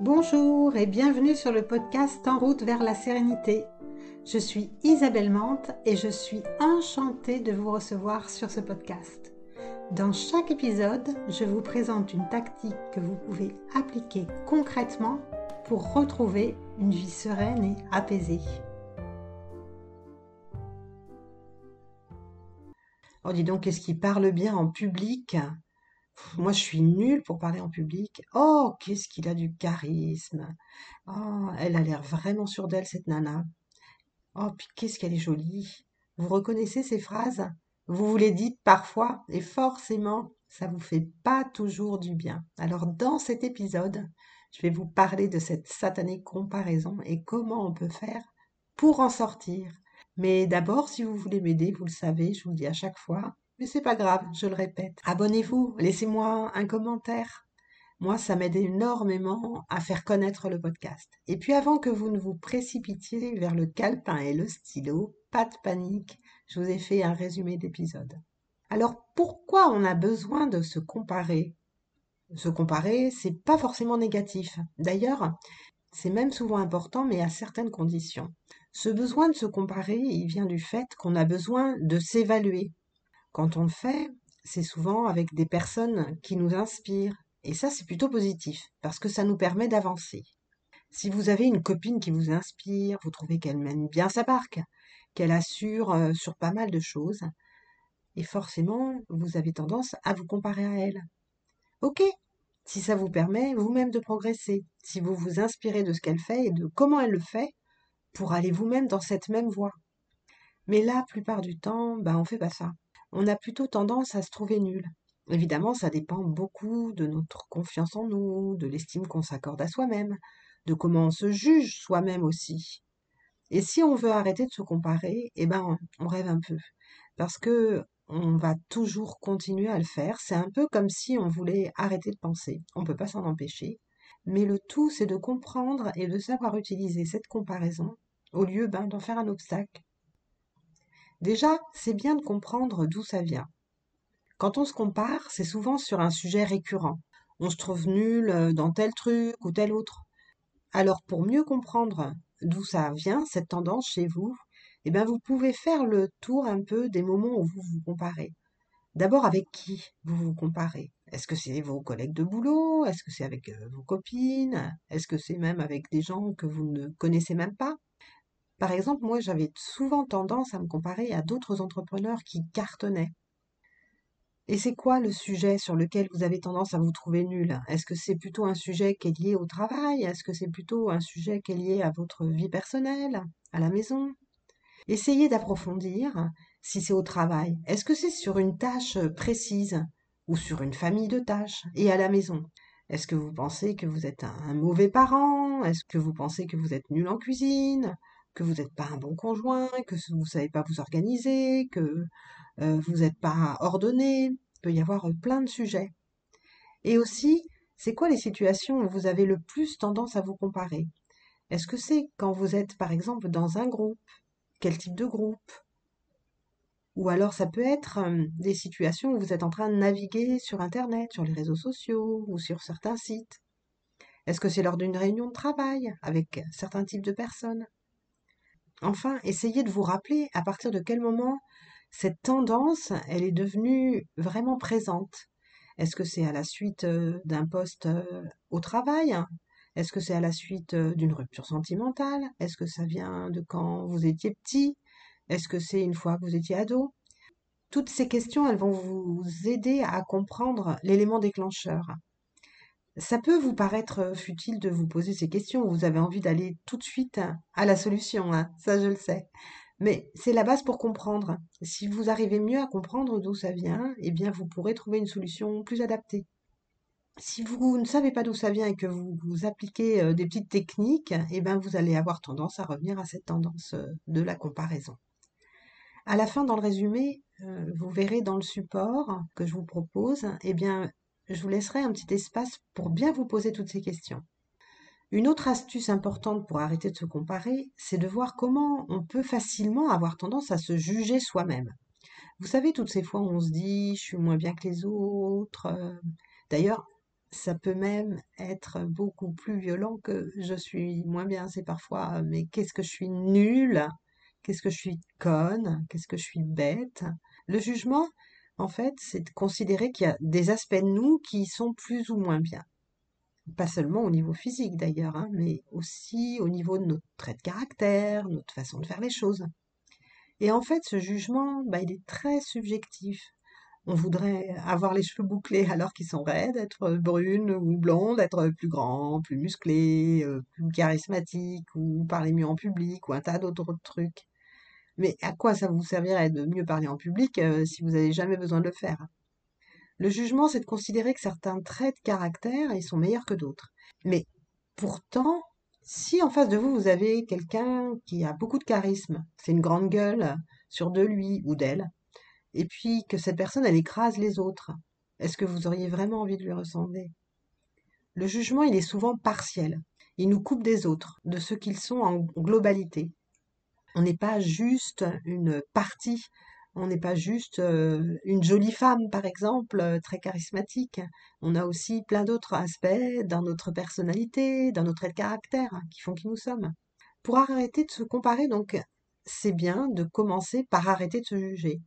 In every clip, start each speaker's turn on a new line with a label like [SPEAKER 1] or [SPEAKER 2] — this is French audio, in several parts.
[SPEAKER 1] Bonjour et bienvenue sur le podcast En route vers la sérénité. Je suis Isabelle Mante et je suis enchantée de vous recevoir sur ce podcast. Dans chaque épisode, je vous présente une tactique que vous pouvez appliquer concrètement pour retrouver une vie sereine et apaisée. Oh dis donc, qu'est-ce qui parle bien en public? Moi, je suis nulle pour parler en public. Oh, qu'est-ce qu'il a du charisme. Oh, elle a l'air vraiment sûre d'elle, cette nana. Oh, puis qu'est-ce qu'elle est jolie. Vous reconnaissez ces phrases? Vous vous les dites parfois, et forcément, ça vous fait pas toujours du bien. Alors, dans cet épisode, je vais vous parler de cette satanée comparaison et comment on peut faire pour en sortir. Mais d'abord, si vous voulez m'aider, vous le savez, je vous le dis à chaque fois, mais c'est pas grave, je le répète. Abonnez-vous, laissez-moi un commentaire. Moi, ça m'aide énormément à faire connaître le podcast. Et puis avant que vous ne vous précipitiez vers le calepin et le stylo, pas de panique, je vous ai fait un résumé d'épisode. Alors pourquoi on a besoin de se comparer? Se comparer, c'est pas forcément négatif. D'ailleurs, c'est même souvent important, mais à certaines conditions. Ce besoin de se comparer, il vient du fait qu'on a besoin de s'évaluer, quand on le fait, c'est souvent avec des personnes qui nous inspirent. Et ça, c'est plutôt positif, parce que ça nous permet d'avancer. Si vous avez une copine qui vous inspire, vous trouvez qu'elle mène bien sa barque, qu'elle assure euh, sur pas mal de choses, et forcément, vous avez tendance à vous comparer à elle. Ok, si ça vous permet vous-même de progresser, si vous vous inspirez de ce qu'elle fait et de comment elle le fait, pour aller vous-même dans cette même voie. Mais la plupart du temps, ben, on fait pas ça on a plutôt tendance à se trouver nul. Évidemment, ça dépend beaucoup de notre confiance en nous, de l'estime qu'on s'accorde à soi-même, de comment on se juge soi-même aussi. Et si on veut arrêter de se comparer, eh ben, on rêve un peu. Parce que on va toujours continuer à le faire. C'est un peu comme si on voulait arrêter de penser. On ne peut pas s'en empêcher. Mais le tout, c'est de comprendre et de savoir utiliser cette comparaison au lieu ben, d'en faire un obstacle Déjà, c'est bien de comprendre d'où ça vient. Quand on se compare, c'est souvent sur un sujet récurrent. On se trouve nul euh, dans tel truc ou tel autre. Alors pour mieux comprendre d'où ça vient, cette tendance chez vous, eh bien vous pouvez faire le tour un peu des moments où vous vous comparez. D'abord avec qui vous vous comparez? Est-ce que c'est vos collègues de boulot? Est-ce que c'est avec euh, vos copines? Est-ce que c'est même avec des gens que vous ne connaissez même pas? Par exemple, moi, j'avais souvent tendance à me comparer à d'autres entrepreneurs qui cartonnaient. Et c'est quoi le sujet sur lequel vous avez tendance à vous trouver nul? Est-ce que c'est plutôt un sujet qui est lié au travail? Est-ce que c'est plutôt un sujet qui est lié à votre vie personnelle, à la maison? Essayez d'approfondir si c'est au travail. Est-ce que c'est sur une tâche précise ou sur une famille de tâches et à la maison? Est-ce que vous pensez que vous êtes un mauvais parent? Est-ce que vous pensez que vous êtes nul en cuisine? Que vous n'êtes pas un bon conjoint, que vous ne savez pas vous organiser, que euh, vous n'êtes pas ordonné. Il peut y avoir euh, plein de sujets. Et aussi, c'est quoi les situations où vous avez le plus tendance à vous comparer? Est-ce que c'est quand vous êtes, par exemple, dans un groupe? Quel type de groupe? Ou alors ça peut être euh, des situations où vous êtes en train de naviguer sur Internet, sur les réseaux sociaux ou sur certains sites? Est-ce que c'est lors d'une réunion de travail avec certains types de personnes? Enfin, essayez de vous rappeler à partir de quel moment cette tendance, elle est devenue vraiment présente. Est-ce que c'est à la suite euh, d'un poste euh, au travail? Est-ce que c'est à la suite euh, d'une rupture sentimentale? Est-ce que ça vient de quand vous étiez petit? Est-ce que c'est une fois que vous étiez ado? Toutes ces questions, elles vont vous aider à comprendre l'élément déclencheur. Ça peut vous paraître euh, futile de vous poser ces questions, vous avez envie d'aller tout de suite à la solution, hein, ça je le sais. Mais c'est la base pour comprendre. Si vous arrivez mieux à comprendre d'où ça vient, eh bien vous pourrez trouver une solution plus adaptée. Si vous ne savez pas d'où ça vient et que vous, vous appliquez euh, des petites techniques, eh bien vous allez avoir tendance à revenir à cette tendance euh, de la comparaison. À la fin, dans le résumé, vous verrez dans le support que je vous propose, eh bien, je vous laisserai un petit espace pour bien vous poser toutes ces questions. Une autre astuce importante pour arrêter de se comparer, c'est de voir comment on peut facilement avoir tendance à se juger soi-même. Vous savez, toutes ces fois où on se dit je suis moins bien que les autres. Euh, d'ailleurs, ça peut même être beaucoup plus violent que je suis moins bien. C'est parfois, mais qu'est-ce que je suis nulle, qu'est-ce que je suis conne, qu'est-ce que je suis bête? Le jugement, en fait, c'est de considérer qu'il y a des aspects de nous qui sont plus ou moins bien. Pas seulement au niveau physique d'ailleurs, hein, mais aussi au niveau de notre trait de caractère, notre façon de faire les choses. Et en fait, ce jugement, bah, il est très subjectif. On voudrait avoir les cheveux bouclés alors qu'ils sont raides, être brune ou blonde, être plus grand, plus musclé, euh, plus charismatique, ou parler mieux en public, ou un tas d'autres trucs. Mais à quoi ça vous servirait de mieux parler en public euh, si vous n'avez jamais besoin de le faire? Le jugement, c'est de considérer que certains traits de caractère, ils sont meilleurs que d'autres. Mais pourtant, si en face de vous, vous avez quelqu'un qui a beaucoup de charisme, c'est une grande gueule sur de lui ou d'elle, et puis que cette personne, elle écrase les autres, est-ce que vous auriez vraiment envie de lui ressembler? Le jugement, il est souvent partiel. Il nous coupe des autres, de ce qu'ils sont en globalité. On n'est pas juste une partie, on n'est pas juste euh, une jolie femme, par exemple, euh, très charismatique. On a aussi plein d'autres aspects dans notre personnalité, dans notre caractère, qui font qui nous sommes. Pour arrêter de se comparer, donc, c'est bien de commencer par arrêter de se juger.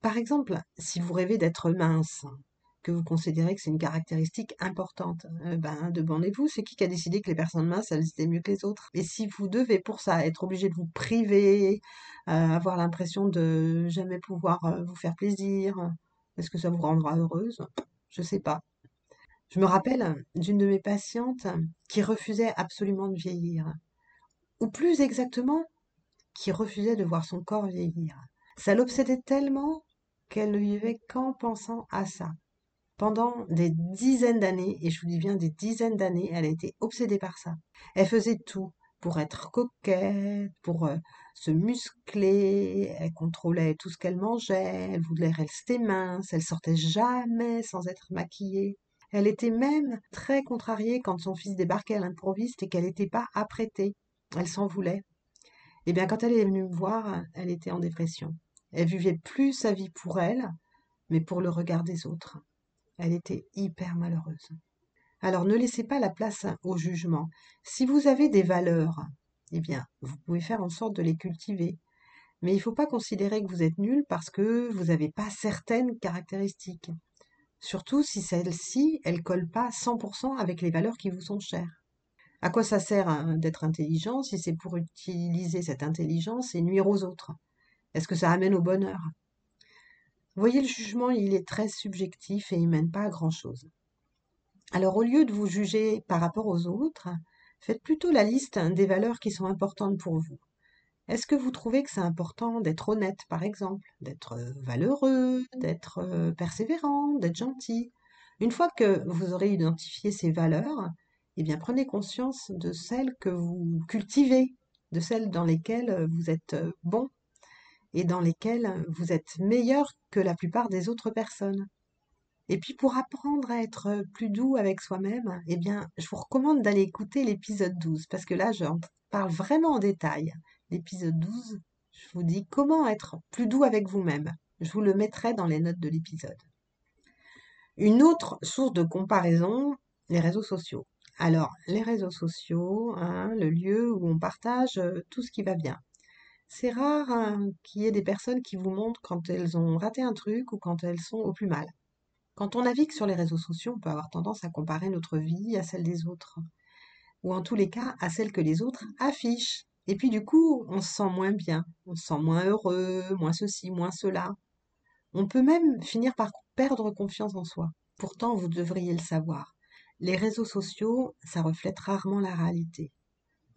[SPEAKER 1] Par exemple, si vous rêvez d'être mince, que vous considérez que c'est une caractéristique importante, euh, ben, demandez-vous, c'est qui qui a décidé que les personnes minces, elles étaient mieux que les autres? Et si vous devez pour ça être obligé de vous priver, euh, avoir l'impression de jamais pouvoir euh, vous faire plaisir, est-ce que ça vous rendra heureuse? Je sais pas. Je me rappelle d'une de mes patientes qui refusait absolument de vieillir. Ou plus exactement, qui refusait de voir son corps vieillir. Ça l'obsédait tellement qu'elle ne vivait qu'en pensant à ça. Pendant des dizaines d'années, et je vous dis bien des dizaines d'années, elle a été obsédée par ça. Elle faisait tout pour être coquette, pour euh, se muscler, elle contrôlait tout ce qu'elle mangeait, elle voulait rester mince, elle sortait jamais sans être maquillée. Elle était même très contrariée quand son fils débarquait à l'improviste et qu'elle n'était pas apprêtée. Elle s'en voulait. Eh bien, quand elle est venue me voir, elle était en dépression. Elle vivait plus sa vie pour elle, mais pour le regard des autres. Elle était hyper malheureuse. Alors ne laissez pas la place au jugement. Si vous avez des valeurs, eh bien, vous pouvez faire en sorte de les cultiver. Mais il ne faut pas considérer que vous êtes nul parce que vous n'avez pas certaines caractéristiques. Surtout si celles-ci, elles ne collent pas 100% avec les valeurs qui vous sont chères. À quoi ça sert hein, d'être intelligent? Si c'est pour utiliser cette intelligence et nuire aux autres est-ce que ça amène au bonheur? Voyez, le jugement, il est très subjectif et il mène pas à grand-chose. Alors, au lieu de vous juger par rapport aux autres, faites plutôt la liste des valeurs qui sont importantes pour vous. Est-ce que vous trouvez que c'est important d'être honnête, par exemple, d'être euh, valeureux, d'être euh, persévérant, d'être gentil? Une fois que vous aurez identifié ces valeurs, eh bien, prenez conscience de celles que vous cultivez, de celles dans lesquelles vous êtes euh, bon et dans lesquels vous êtes meilleur que la plupart des autres personnes. Et puis pour apprendre à être plus doux avec soi-même, eh bien, je vous recommande d'aller écouter l'épisode 12 parce que là, j'en parle vraiment en détail. L'épisode 12, je vous dis comment être plus doux avec vous-même. Je vous le mettrai dans les notes de l'épisode. Une autre source de comparaison, les réseaux sociaux. Alors, les réseaux sociaux, hein, le lieu où on partage euh, tout ce qui va bien. C'est rare hein, qu'il y ait des personnes qui vous montrent quand elles ont raté un truc ou quand elles sont au plus mal. Quand on navigue sur les réseaux sociaux, on peut avoir tendance à comparer notre vie à celle des autres, ou en tous les cas à celle que les autres affichent. Et puis du coup, on se sent moins bien, on se sent moins heureux, moins ceci, moins cela. On peut même finir par perdre confiance en soi. Pourtant, vous devriez le savoir. Les réseaux sociaux, ça reflète rarement la réalité.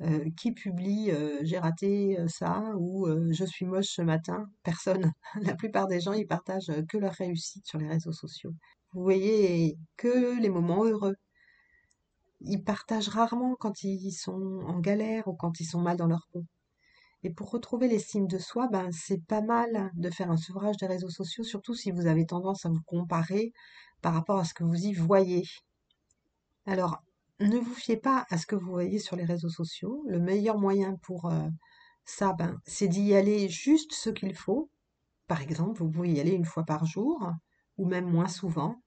[SPEAKER 1] Euh, qui publie euh, j'ai raté euh, ça ou je suis moche ce matin? Personne. La plupart des gens, ils partagent que leur réussite sur les réseaux sociaux. Vous voyez que les moments heureux. Ils partagent rarement quand ils sont en galère ou quand ils sont mal dans leur peau. Et pour retrouver l'estime de soi, ben, c'est pas mal de faire un sevrage des réseaux sociaux, surtout si vous avez tendance à vous comparer par rapport à ce que vous y voyez. Alors, ne vous fiez pas à ce que vous voyez sur les réseaux sociaux. Le meilleur moyen pour euh, ça, ben, c'est d'y aller juste ce qu'il faut. Par exemple, vous pouvez y aller une fois par jour, ou même moins souvent.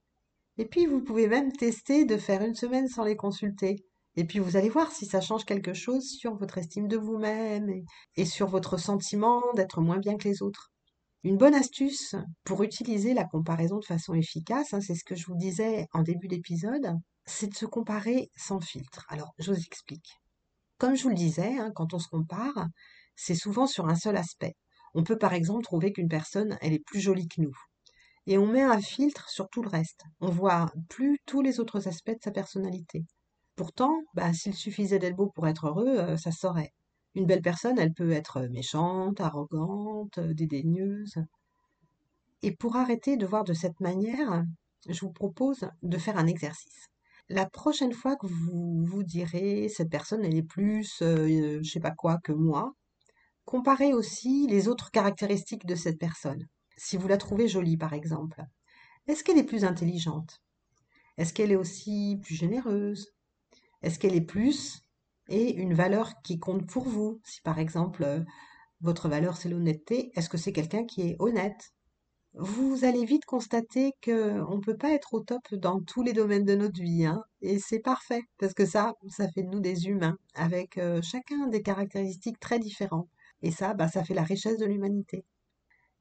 [SPEAKER 1] Et puis, vous pouvez même tester de faire une semaine sans les consulter. Et puis, vous allez voir si ça change quelque chose sur votre estime de vous-même et, sur votre sentiment d'être moins bien que les autres. Une bonne astuce pour utiliser la comparaison de façon efficace, hein, c'est ce que je vous disais en début d'épisode, c'est de se comparer sans filtre. Alors, je vous explique. Comme je vous le disais, hein, quand on se compare, c'est souvent sur un seul aspect. On peut par exemple trouver qu'une personne, elle est plus jolie que nous. Et on met un filtre sur tout le reste. On voit plus tous les autres aspects de sa personnalité. Pourtant, bah, s'il suffisait d'être beau pour être heureux, euh, ça saurait. Une belle personne, elle peut être méchante, arrogante, dédaigneuse. Et pour arrêter de voir de cette manière, je vous propose de faire un exercice. La prochaine fois que vous vous direz cette personne elle est plus euh, je sais pas quoi que moi, comparez aussi les autres caractéristiques de cette personne. Si vous la trouvez jolie par exemple, est-ce qu'elle est plus intelligente? Est-ce qu'elle est aussi plus généreuse? Est-ce qu'elle est plus et une valeur qui compte pour vous? Si par exemple euh, votre valeur c'est l'honnêteté, est-ce que c'est quelqu'un qui est honnête? Vous allez vite constater qu'on ne peut pas être au top dans tous les domaines de notre vie, hein, et c'est parfait, parce que ça, ça fait de nous des humains, avec euh, chacun des caractéristiques très différentes. Et ça, bah, ça fait la richesse de l'humanité.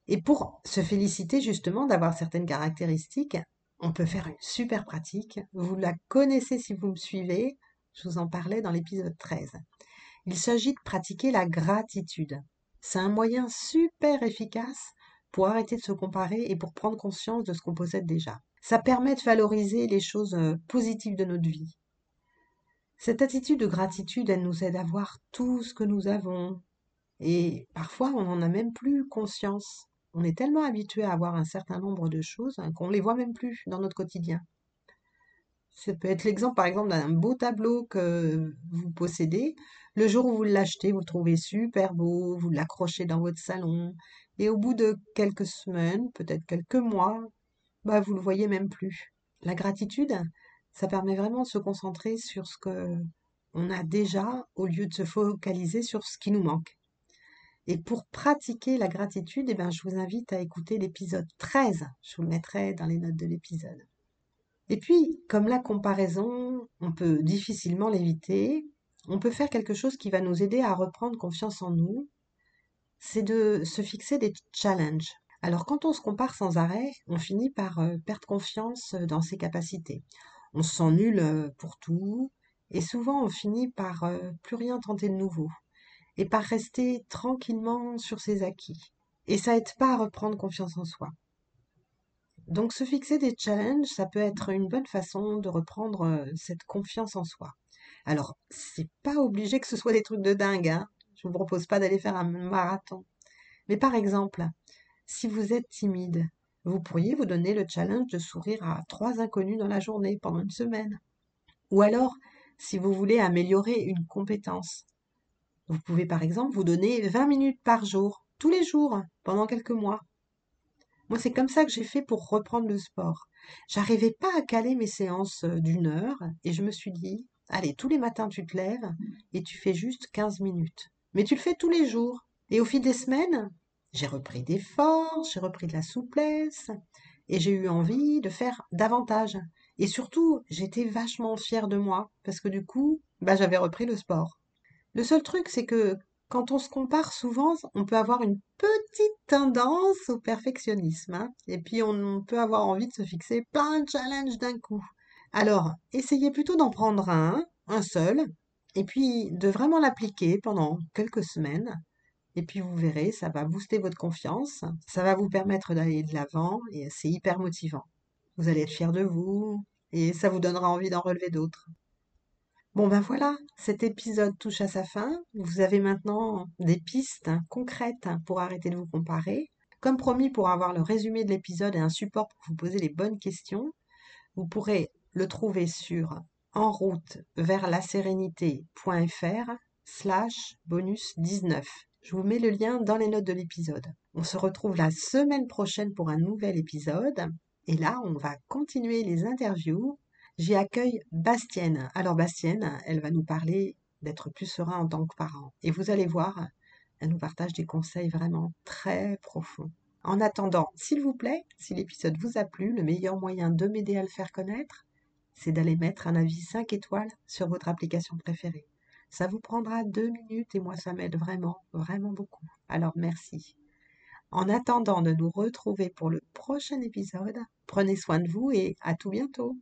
[SPEAKER 1] Et pour se féliciter justement d'avoir certaines caractéristiques, on peut faire une super pratique. Vous la connaissez si vous me suivez. Je vous en parlais dans l'épisode 13. Il s'agit de pratiquer la gratitude. C'est un moyen super efficace pour arrêter de se comparer et pour prendre conscience de ce qu'on possède déjà. Ça permet de valoriser les choses euh, positives de notre vie. Cette attitude de gratitude, elle nous aide à voir tout ce que nous avons. Et parfois, on n'en a même plus conscience. On est tellement habitué à avoir un certain nombre de choses hein, qu'on ne les voit même plus dans notre quotidien. Ça peut être l'exemple, par exemple, d'un beau tableau que vous possédez. Le jour où vous l'achetez, vous le trouvez super beau, vous l'accrochez dans votre salon, et au bout de quelques semaines, peut-être quelques mois, bah, vous le voyez même plus. La gratitude, ça permet vraiment de se concentrer sur ce que on a déjà au lieu de se focaliser sur ce qui nous manque. Et pour pratiquer la gratitude, eh ben, je vous invite à écouter l'épisode 13. Je vous le mettrai dans les notes de l'épisode. Et puis, comme la comparaison, on peut difficilement l'éviter, on peut faire quelque chose qui va nous aider à reprendre confiance en nous, c'est de se fixer des challenges. Alors quand on se compare sans arrêt, on finit par euh, perdre confiance dans ses capacités. On se sent nul euh, pour tout, et souvent on finit par euh, plus rien tenter de nouveau, et par rester tranquillement sur ses acquis. Et ça aide pas à reprendre confiance en soi. Donc se fixer des challenges, ça peut être une bonne façon de reprendre euh, cette confiance en soi. Alors, c'est pas obligé que ce soit des trucs de dingue, hein. Je vous propose pas d'aller faire un marathon. Mais par exemple, si vous êtes timide, vous pourriez vous donner le challenge de sourire à trois inconnus dans la journée pendant une semaine. Ou alors, si vous voulez améliorer une compétence, vous pouvez par exemple vous donner 20 minutes par jour, tous les jours, pendant quelques mois. Moi, c'est comme ça que j'ai fait pour reprendre le sport. J'arrivais pas à caler mes séances euh, d'une heure et je me suis dit, allez, tous les matins tu te lèves et tu fais juste 15 minutes. Mais tu le fais tous les jours. Et au fil des semaines, j'ai repris des forces, j'ai repris de la souplesse et j'ai eu envie de faire davantage. Et surtout, j'étais vachement fière de moi parce que du coup, bah, j'avais repris le sport. Le seul truc, c'est que quand on se compare souvent, on peut avoir une petite tendance au perfectionnisme. Hein. et puis, on peut avoir envie de se fixer plein de challenges d'un coup. Alors, essayez plutôt d'en prendre un, un seul, et puis de vraiment l'appliquer pendant quelques semaines. Et puis, vous verrez, ça va booster votre confiance, ça va vous permettre d'aller de l'avant, et c'est hyper motivant. Vous allez être fier de vous, et ça vous donnera envie d'en relever d'autres. Bon ben voilà, cet épisode touche à sa fin. Vous avez maintenant des pistes concrètes pour arrêter de vous comparer. Comme promis, pour avoir le résumé de l'épisode et un support pour vous poser les bonnes questions, vous pourrez le trouver sur en route vers la sérénité.fr slash bonus 19. Je vous mets le lien dans les notes de l'épisode. On se retrouve la semaine prochaine pour un nouvel épisode. Et là, on va continuer les interviews J'y accueille Bastienne. Alors Bastienne, elle va nous parler d'être plus serein en tant que parent. Et vous allez voir, elle nous partage des conseils vraiment très profonds. En attendant, s'il vous plaît, si l'épisode vous a plu, le meilleur moyen de m'aider à le faire connaître, c'est d'aller mettre un avis 5 étoiles sur votre application préférée. Ça vous prendra deux minutes et moi ça m'aide vraiment, vraiment beaucoup. Alors merci. En attendant de nous retrouver pour le prochain épisode, prenez soin de vous et à tout bientôt.